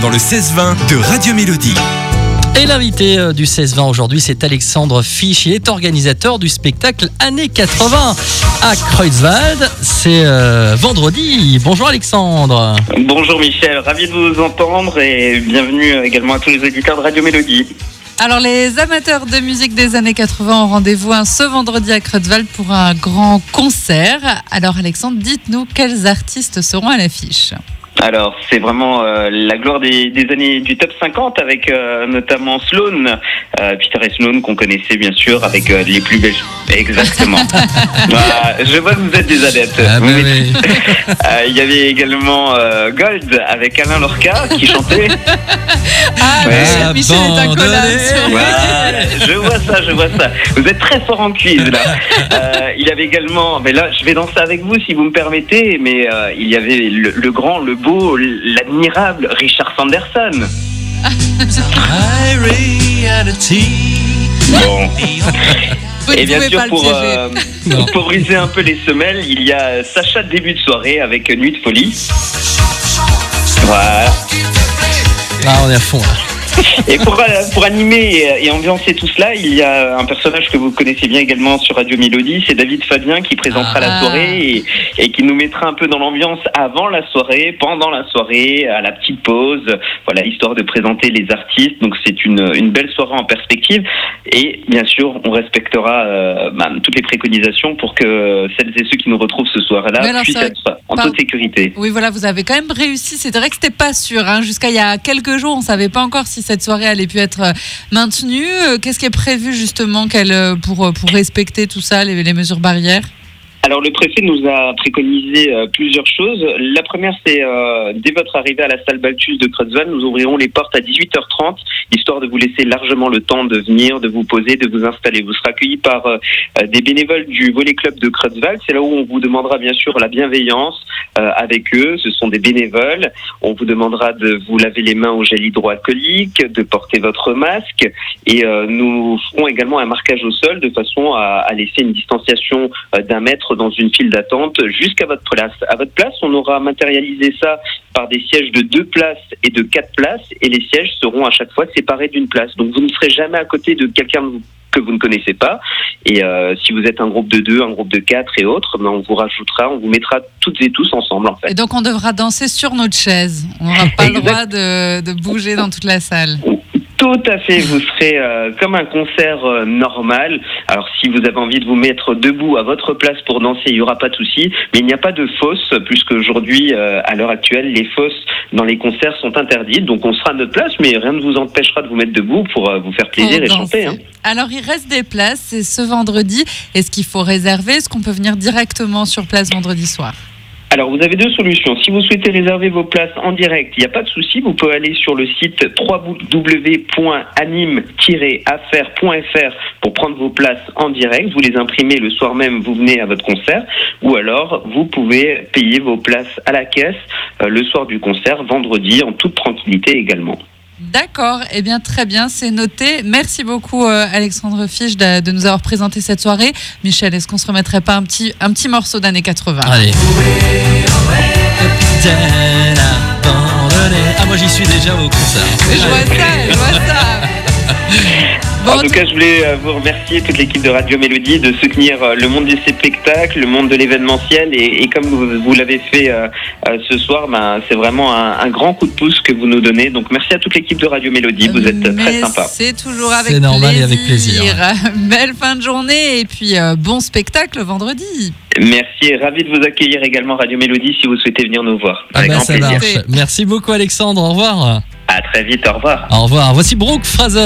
dans le 16-20 de Radio Mélodie. Et l'invité euh, du 16-20 aujourd'hui, c'est Alexandre Fisch. Il est organisateur du spectacle Années 80 à Kreuzwald. C'est euh, vendredi. Bonjour Alexandre. Bonjour Michel, ravi de vous entendre et bienvenue également à tous les auditeurs de Radio Mélodie. Alors les amateurs de musique des années 80 ont rendez-vous hein, ce vendredi à Kreuzwald pour un grand concert. Alors Alexandre, dites-nous quels artistes seront à l'affiche? Alors, c'est vraiment euh, la gloire des, des, années du top 50 avec euh, notamment Sloan, euh, Peter et Sloan qu'on connaissait bien sûr avec euh, les plus belles. Exactement. voilà, je vois que vous êtes des adeptes. Ah, bah Oui. Euh, Il y avait également euh, Gold avec Alain Lorca qui chantait. Ah, Ouais. Michel, Michel est un Voilà, je vois ça, je vois ça. Vous êtes très fort en quiz là. Euh, il y avait également, mais là je vais danser avec vous si vous me permettez, mais euh, il y avait le, le grand, le beau, l'admirable Richard Sanderson. Bon. Vous Et bien sûr pour, euh, pour briser un peu les semelles, il y a Sacha de début de soirée avec Nuit de folie. Voilà. Ah, on est à fond. là. Et pour, euh, pour animer et, et ambiancer tout cela, il y a un personnage que vous connaissez bien également sur Radio Mélodie, c'est David Fabien qui présentera Ah. la soirée et, et qui nous mettra un peu dans l'ambiance avant la soirée, pendant la soirée, à la petite pause, voilà, histoire de présenter les artistes. Donc c'est une, une belle soirée en perspective et bien sûr on respectera euh, bah, toutes les préconisations pour que celles et ceux qui nous retrouvent ce soir-là puissent être en toute sécurité. Oui, voilà, vous avez quand même réussi. C'est vrai que c'était pas sûr. hein. Jusqu'à il y a quelques jours, on savait pas encore si cette soirée allait pu être euh, maintenue. Euh, Qu'est-ce qui est prévu justement euh, pour, pour respecter tout ça, les mesures barrières? Alors le préfet nous a préconisé euh, plusieurs choses. La première, c'est euh, dès votre arrivée à la salle Balthus de Kreuzval, nous ouvrirons les portes à 18h30, histoire de vous laisser largement le temps de venir, de vous poser, de vous installer. Vous serez accueillis par euh, euh, des bénévoles du Volley Club de Kreuzval. C'est là où on vous demandera bien sûr la bienveillance avec eux. Ce sont des bénévoles. On vous demandera de vous laver les mains au gel hydroalcoolique, de porter votre masque, et nous ferons également un marquage au sol de façon à, à laisser une distanciation d'un mètre dans une file d'attente jusqu'à votre place. À votre place, on aura matérialisé ça par des sièges de deux places et de quatre places, et les sièges seront à chaque fois séparés d'une place. Donc vous ne serez jamais à côté de quelqu'un que vous ne connaissez pas. Et euh, si vous êtes un groupe de deux, un groupe de quatre et autres, ben, on vous rajoutera, on vous mettra toutes et tous ensemble en fait. Et donc, on devra danser sur notre chaise. On n'aura pas le droit de, de bouger dans toute la salle. Tout à fait, vous serez euh, comme un concert euh, normal. Alors si vous avez envie de vous mettre debout à votre place pour danser, il n'y aura pas de souci. Mais il n'y a pas de fosses, puisque aujourd'hui, euh, à l'heure actuelle, les fosses dans les concerts sont interdites. Donc on sera à notre place, mais rien ne vous empêchera de vous mettre debout pour euh, vous faire plaisir et chanter. hein. Alors, il reste des places. C'est ce vendredi. Est-ce qu'il faut réserver? Est-ce qu'on peut venir directement sur place vendredi soir? Alors, vous avez deux solutions. Si vous souhaitez réserver vos places en direct, il n'y a pas de souci. Vous pouvez aller sur le site www.anime-affaires.fr pour prendre vos places en direct. Vous les imprimez le soir même, vous venez à votre concert. Ou alors, vous pouvez payer vos places à la caisse euh, le soir du concert, vendredi, en toute tranquillité également. D'accord, eh bien très bien, c'est noté. Merci beaucoup euh, Alexandre Fiche de, de nous avoir présenté cette soirée. Michel, est-ce qu'on se remettrait pas un petit, un petit morceau d'années 80 Allez. Ah, moi j'y suis déjà au concert. Je vois ça, je vois ça. Bon, en tout cas, je voulais euh, vous remercier, toute l'équipe de Radio Mélodie, de soutenir euh, le monde du spectacle, le monde de l'événementiel. Et, et comme vous, vous l'avez fait euh, ce soir, ben, c'est vraiment un, un grand coup de pouce que vous nous donnez. Donc merci à toute l'équipe de Radio Mélodie, vous êtes très sympa. C'est toujours avec C'est normal et plaisir. avec plaisir. Belle fin de journée et puis euh, bon spectacle vendredi. Merci et ravi de vous accueillir également Radio Mélodie si vous souhaitez venir nous voir. Ah Avec bah, grand ça plaisir. marche. Merci beaucoup Alexandre, au revoir. À très vite, au revoir. Au revoir. Voici Brooke Fraser.